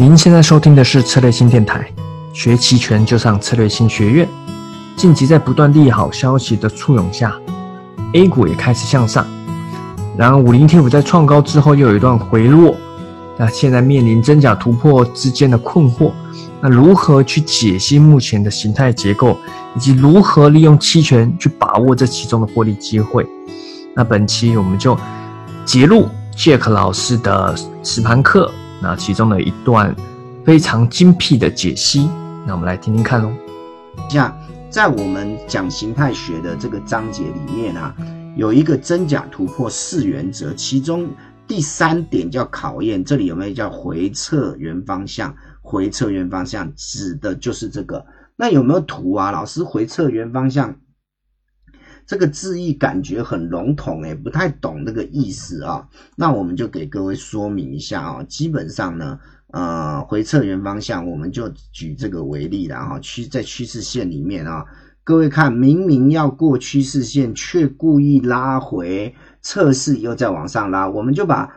您现在收听的是策略新电台，学期权就上策略新学院。近期在不断利好消息的簇拥下，A 股也开始向上。然而，五零 T 五在创高之后又有一段回落，那现在面临真假突破之间的困惑。那如何去解析目前的形态结构，以及如何利用期权去把握这其中的获利机会？那本期我们就截录 Jack 老师的实盘课。那其中的一段非常精辟的解析，那我们来听听看喽。像在我们讲形态学的这个章节里面啊，有一个真假突破四原则，其中第三点叫考验，这里有没有叫回撤原方向？回撤原方向指的就是这个。那有没有图啊？老师，回撤原方向。这个字义感觉很笼统，哎，不太懂那个意思啊。那我们就给各位说明一下啊。基本上呢，呃，回撤原方向，我们就举这个为例了哈。趋在趋势线里面啊，各位看，明明要过趋势线，却故意拉回测试，又再往上拉，我们就把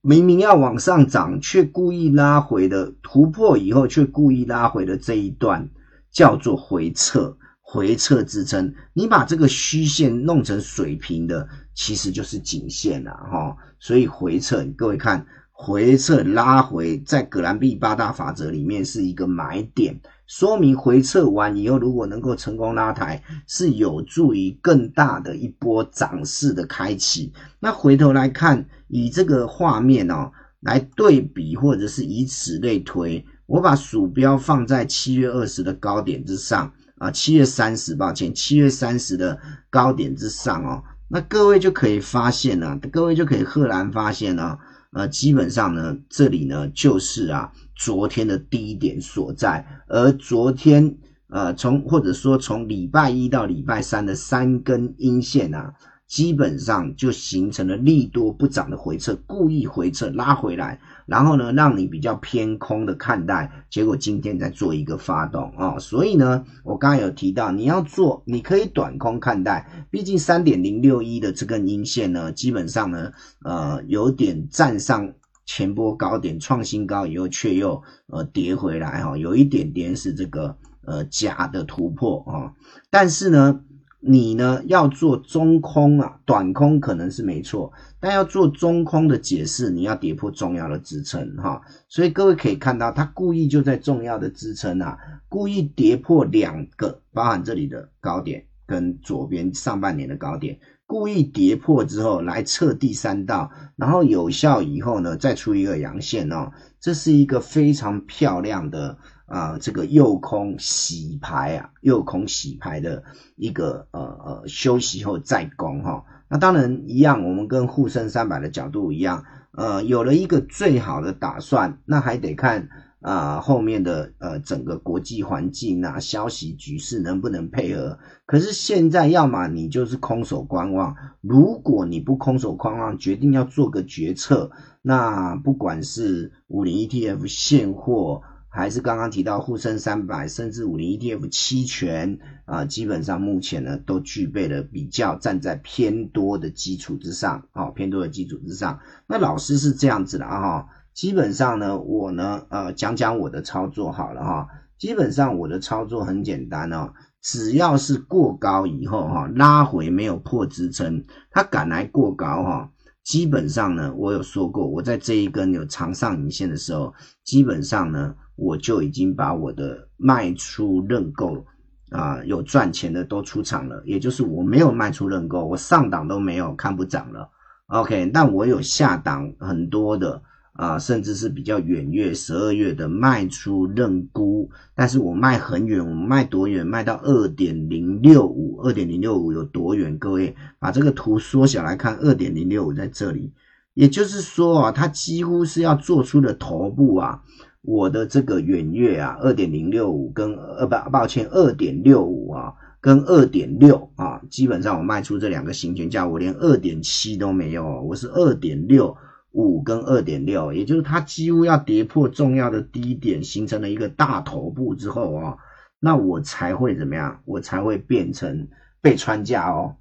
明明要往上涨，却故意拉回的突破以后，却故意拉回的这一段，叫做回撤。回撤支撑，你把这个虚线弄成水平的，其实就是颈线了哈。所以回撤，各位看回撤拉回，在格兰币八大法则里面是一个买点，说明回撤完以后，如果能够成功拉抬，是有助于更大的一波涨势的开启。那回头来看，以这个画面哦来对比，或者是以此类推，我把鼠标放在七月二十的高点之上。啊，七月三十，抱歉，七月三十的高点之上哦，那各位就可以发现呢，各位就可以赫然发现呢，呃，基本上呢，这里呢就是啊，昨天的低点所在，而昨天呃，从或者说从礼拜一到礼拜三的三根阴线啊。基本上就形成了利多不涨的回撤，故意回撤拉回来，然后呢，让你比较偏空的看待，结果今天再做一个发动啊，所以呢，我刚刚有提到你要做，你可以短空看待，毕竟三点零六一的这根阴线呢，基本上呢，呃，有点站上前波高点创新高以后，却又呃跌回来哈，有一点点是这个呃假的突破啊，但是呢。你呢要做中空啊，短空可能是没错，但要做中空的解释，你要跌破重要的支撑哈。所以各位可以看到，他故意就在重要的支撑啊，故意跌破两个，包含这里的高点跟左边上半年的高点，故意跌破之后来测第三道，然后有效以后呢，再出一个阳线哦，这是一个非常漂亮的。啊，这个右空洗牌啊，右空洗牌的一个呃呃休息后再攻哈，那当然一样，我们跟沪深三百的角度一样，呃，有了一个最好的打算，那还得看啊后面的呃整个国际环境啊消息局势能不能配合。可是现在要么你就是空手观望，如果你不空手观望，决定要做个决策，那不管是五零 ETF 现货。还是刚刚提到沪深三百，甚至五零 ETF 期权啊，基本上目前呢都具备了比较站在偏多的基础之上，啊，偏多的基础之上。那老师是这样子的啊，基本上呢，我呢，呃，讲讲我的操作好了哈。基本上我的操作很简单哦，只要是过高以后哈，拉回没有破支撑，它敢来过高哈。基本上呢，我有说过，我在这一根有长上影线的时候，基本上呢，我就已经把我的卖出认购啊，有赚钱的都出场了，也就是我没有卖出认购，我上档都没有看不涨了，OK，但我有下档很多的。啊，甚至是比较远月十二月的卖出认沽，但是我卖很远，我卖多远？卖到二点零六五，二点零六五有多远？各位把这个图缩小来看，二点零六五在这里，也就是说啊，它几乎是要做出的头部啊，我的这个远月啊，二点零六五跟呃不抱歉，二点六五啊，跟二点六啊，基本上我卖出这两个行权价，我连二点七都没有，我是二点六。五跟二点六，也就是它几乎要跌破重要的低点，形成了一个大头部之后啊，那我才会怎么样？我才会变成被穿价哦。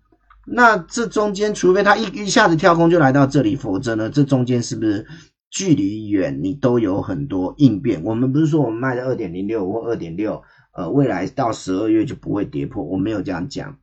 那这中间，除非它一一下子跳空就来到这里，否则呢，这中间是不是距离远，你都有很多应变。我们不是说我们卖的二点零六或二点六，呃，未来到十二月就不会跌破，我没有这样讲。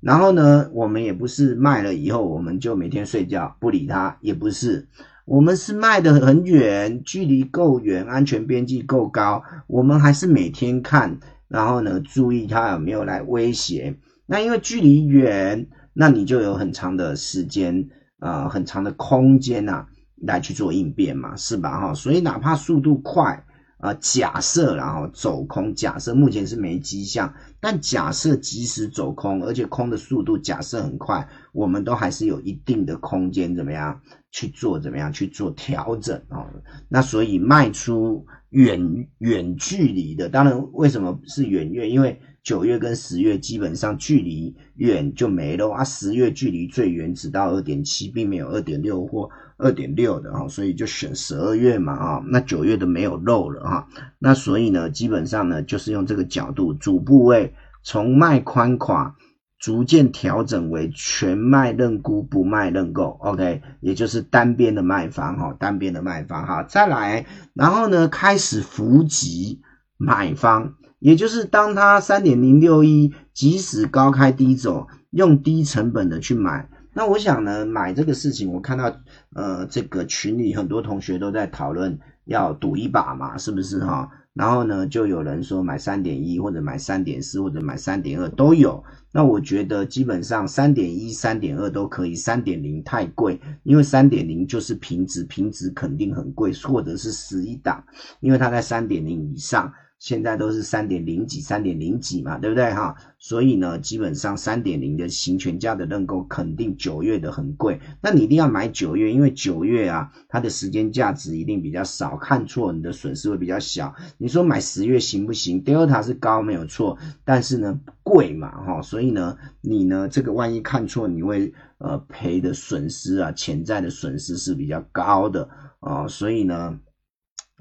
然后呢，我们也不是卖了以后我们就每天睡觉不理它，也不是，我们是卖的很远，距离够远，安全边际够高，我们还是每天看，然后呢，注意它有没有来威胁。那因为距离远，那你就有很长的时间啊，很长的空间呐。来去做应变嘛，是吧？哈，所以哪怕速度快啊，假设然后走空，假设目前是没迹象，但假设即使走空，而且空的速度假设很快，我们都还是有一定的空间，怎么样去做？怎么样去做调整啊？那所以卖出远远距离的，当然为什么是远月？因为九月跟十月基本上距离远就没了啊，十月距离最远只到二点七，并没有二点六或二点六的哈，所以就选十二月嘛啊，那九月的没有漏了哈，那所以呢，基本上呢就是用这个角度，主部位从卖宽垮逐渐调整为全卖认沽不卖认购，OK，也就是单边的卖方哈，单边的卖方哈，再来，然后呢开始伏击买方。也就是当它三点零六一，即使高开低走，用低成本的去买，那我想呢，买这个事情，我看到呃这个群里很多同学都在讨论要赌一把嘛，是不是哈？然后呢，就有人说买三点一或者买三点四或者买三点二都有。那我觉得基本上三点一、三点二都可以，三点零太贵，因为三点零就是平值，平值肯定很贵，或者是十一档，因为它在三点零以上。现在都是三点零几、三点零几嘛，对不对哈？所以呢，基本上三点零的行权价的认购肯定九月的很贵，那你一定要买九月，因为九月啊，它的时间价值一定比较少，看错你的损失会比较小。你说买十月行不行？Delta 是高没有错，但是呢贵嘛哈，所以呢，你呢这个万一看错，你会呃赔的损失啊，潜在的损失是比较高的啊，所以呢。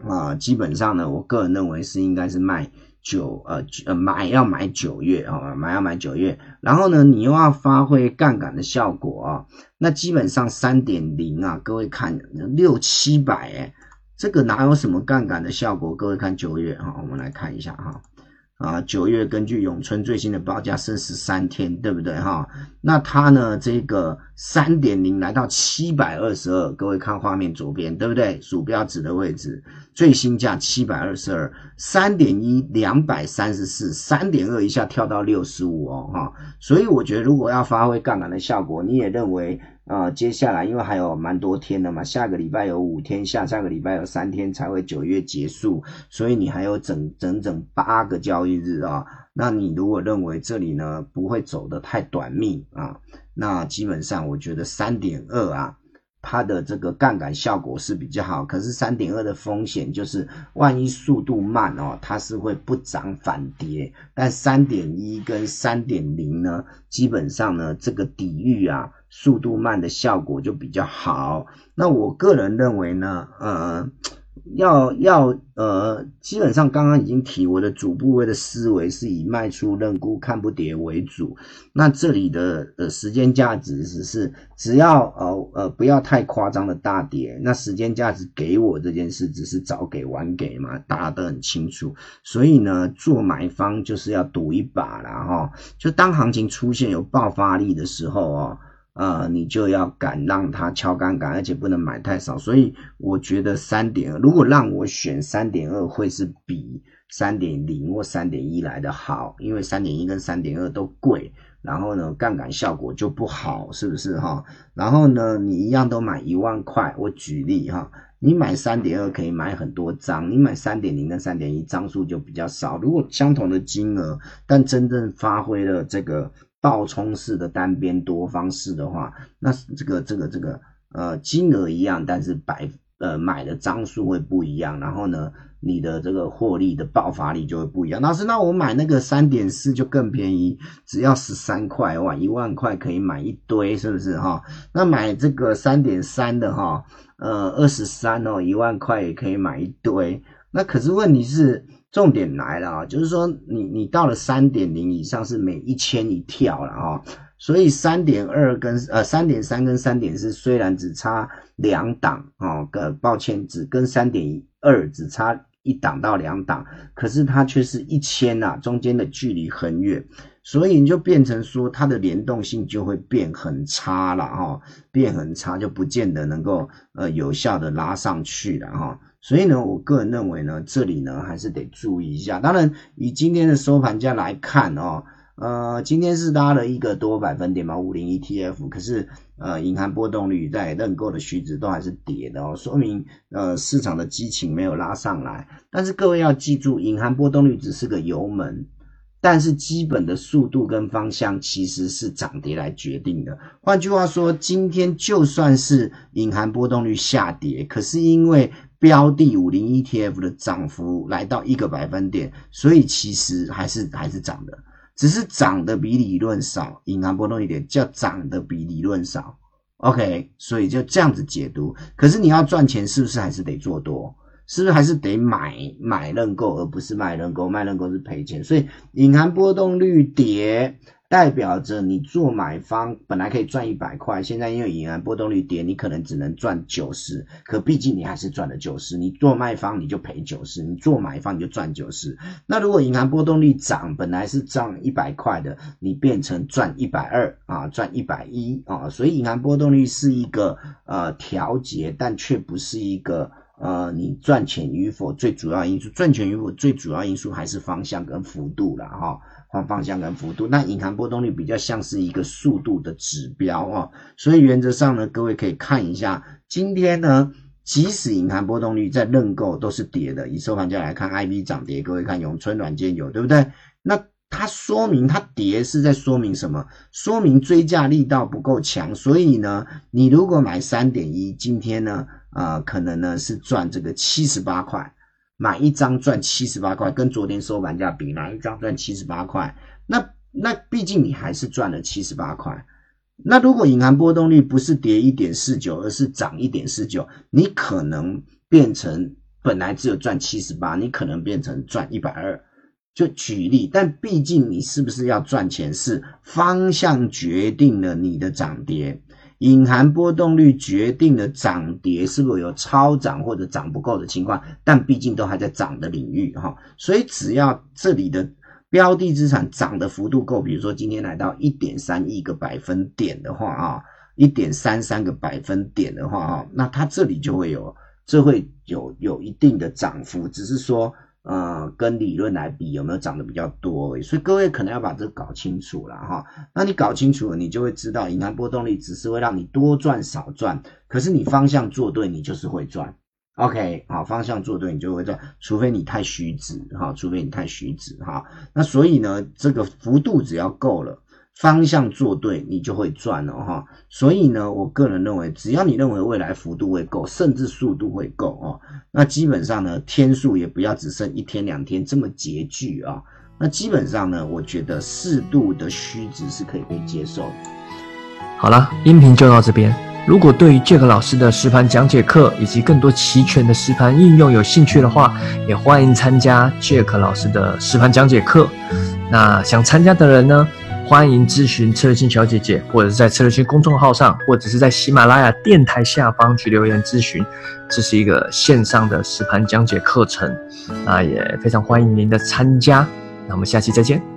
啊，基本上呢，我个人认为是应该是卖九呃呃买要买九月啊，买要买九月，然后呢，你又要发挥杠杆的效果啊，那基本上三点零啊，各位看六七百哎，这个哪有什么杠杆的效果？各位看九月哈，我们来看一下哈。啊，九月根据永春最新的报价升十三天，对不对哈？那它呢，这个三点零来到七百二十二，各位看画面左边，对不对？鼠标指的位置，最新价七百二十二，三点一两百三十四，三点二一下跳到六十五哦哈。所以我觉得，如果要发挥杠杆的效果，你也认为？啊，接下来因为还有蛮多天的嘛，下个礼拜有五天，下下个礼拜有三天才会九月结束，所以你还有整整整八个交易日啊。那你如果认为这里呢不会走得太短命啊，那基本上我觉得三点二啊。它的这个杠杆效果是比较好，可是三点二的风险就是万一速度慢哦，它是会不涨反跌。但三点一跟三点零呢，基本上呢这个抵御啊速度慢的效果就比较好。那我个人认为呢，呃。要要呃，基本上刚刚已经提我的主部位的思维是以卖出认沽看不跌为主。那这里的呃时间价值只是只要呃呃不要太夸张的大跌，那时间价值给我这件事只是早给晚给嘛，大家都很清楚。所以呢，做买方就是要赌一把啦哈，就当行情出现有爆发力的时候哦。啊，你就要敢让它敲杠杆，而且不能买太少。所以我觉得三点二，如果让我选三点二，会是比三点零或三点一来的好，因为三点一跟三点二都贵，然后呢，杠杆效果就不好，是不是哈？然后呢，你一样都买一万块，我举例哈，你买三点二可以买很多张，你买三点零跟三点一张数就比较少。如果相同的金额，但真正发挥了这个。爆冲式的单边多方式的话，那这个这个这个呃金额一样，但是百呃买的张数会不一样，然后呢，你的这个获利的爆发力就会不一样。老师，那我买那个三点四就更便宜，只要十三块哇，一万块可以买一堆，是不是哈？那买这个三点三的哈，呃二十三哦，一万块也可以买一堆。那可是问题是。重点来了啊，就是说你你到了三点零以上是每一千一跳了啊，所以三点二跟呃三点三跟三点四虽然只差两档啊，个抱歉只跟三点二只差一档到两档，可是它却是一千呐，中间的距离很远，所以你就变成说它的联动性就会变很差了哈，变很差就不见得能够呃有效的拉上去了哈。所以呢，我个人认为呢，这里呢还是得注意一下。当然，以今天的收盘价来看哦。呃，今天是拉了一个多百分点嘛，五零 ETF，可是呃，银行波动率在认购的虚值都还是跌的哦，说明呃市场的激情没有拉上来。但是各位要记住，银行波动率只是个油门，但是基本的速度跟方向其实是涨跌来决定的。换句话说，今天就算是隐含波动率下跌，可是因为标的五零 ETF 的涨幅来到一个百分点，所以其实还是还是涨的。只是涨的比理论少，隐含波动一点叫涨的比理论少，OK，所以就这样子解读。可是你要赚钱，是不是还是得做多？是不是还是得买买认购，而不是卖认购？卖认购是赔钱，所以隐含波动率跌。代表着你做买方本来可以赚一百块，现在因为隐含波动率跌，你可能只能赚九十。可毕竟你还是赚了九十，你做卖方你就赔九十，你做买方你就赚九十。那如果银行波动率涨，本来是赚一百块的，你变成赚一百二啊，赚一百一啊。所以银行波动率是一个呃调节，但却不是一个呃你赚钱与否最主要因素。赚钱与否最主要因素还是方向跟幅度了哈。换方向跟幅度，那隐含波动率比较像是一个速度的指标哦，所以原则上呢，各位可以看一下，今天呢，即使隐含波动率在认购都是跌的，以收盘价来看，I V 涨跌，各位看永春软件有对不对？那它说明它跌是在说明什么？说明追价力道不够强，所以呢，你如果买三点一，今天呢，呃，可能呢是赚这个七十八块。买一张赚七十八块，跟昨天收盘价比，哪一张赚七十八块？那那毕竟你还是赚了七十八块。那如果隐含波动率不是跌一点四九，而是涨一点四九，你可能变成本来只有赚七十八，你可能变成赚一百二。就举例，但毕竟你是不是要赚钱，是方向决定了你的涨跌。隐含波动率决定了涨跌是否有超涨或者涨不够的情况，但毕竟都还在涨的领域哈，所以只要这里的标的资产涨的幅度够，比如说今天来到一点三亿个百分点的话啊，一点三三个百分点的话啊，那它这里就会有，这会有有一定的涨幅，只是说。呃，跟理论来比，有没有涨得比较多？所以各位可能要把这个搞清楚了哈。那你搞清楚了，你就会知道，隐含波动率只是会让你多赚少赚，可是你方向做对，你就是会赚。OK，好，方向做对，你就会赚，除非你太虚值哈，除非你太虚值哈。那所以呢，这个幅度只要够了。方向做对，你就会赚了哈。所以呢，我个人认为，只要你认为未来幅度会够，甚至速度会够哦，那基本上呢，天数也不要只剩一天两天这么拮据啊。那基本上呢，我觉得适度的虚值是可以被接受。好了，音频就到这边。如果对于 Jack 老师的实盘讲解课以及更多齐全的实盘应用有兴趣的话，也欢迎参加 Jack 老师的实盘讲解课。那想参加的人呢？欢迎咨询策略性小姐姐，或者是在策略性公众号上，或者是在喜马拉雅电台下方去留言咨询。这是一个线上的实盘讲解课程，啊也非常欢迎您的参加。那我们下期再见。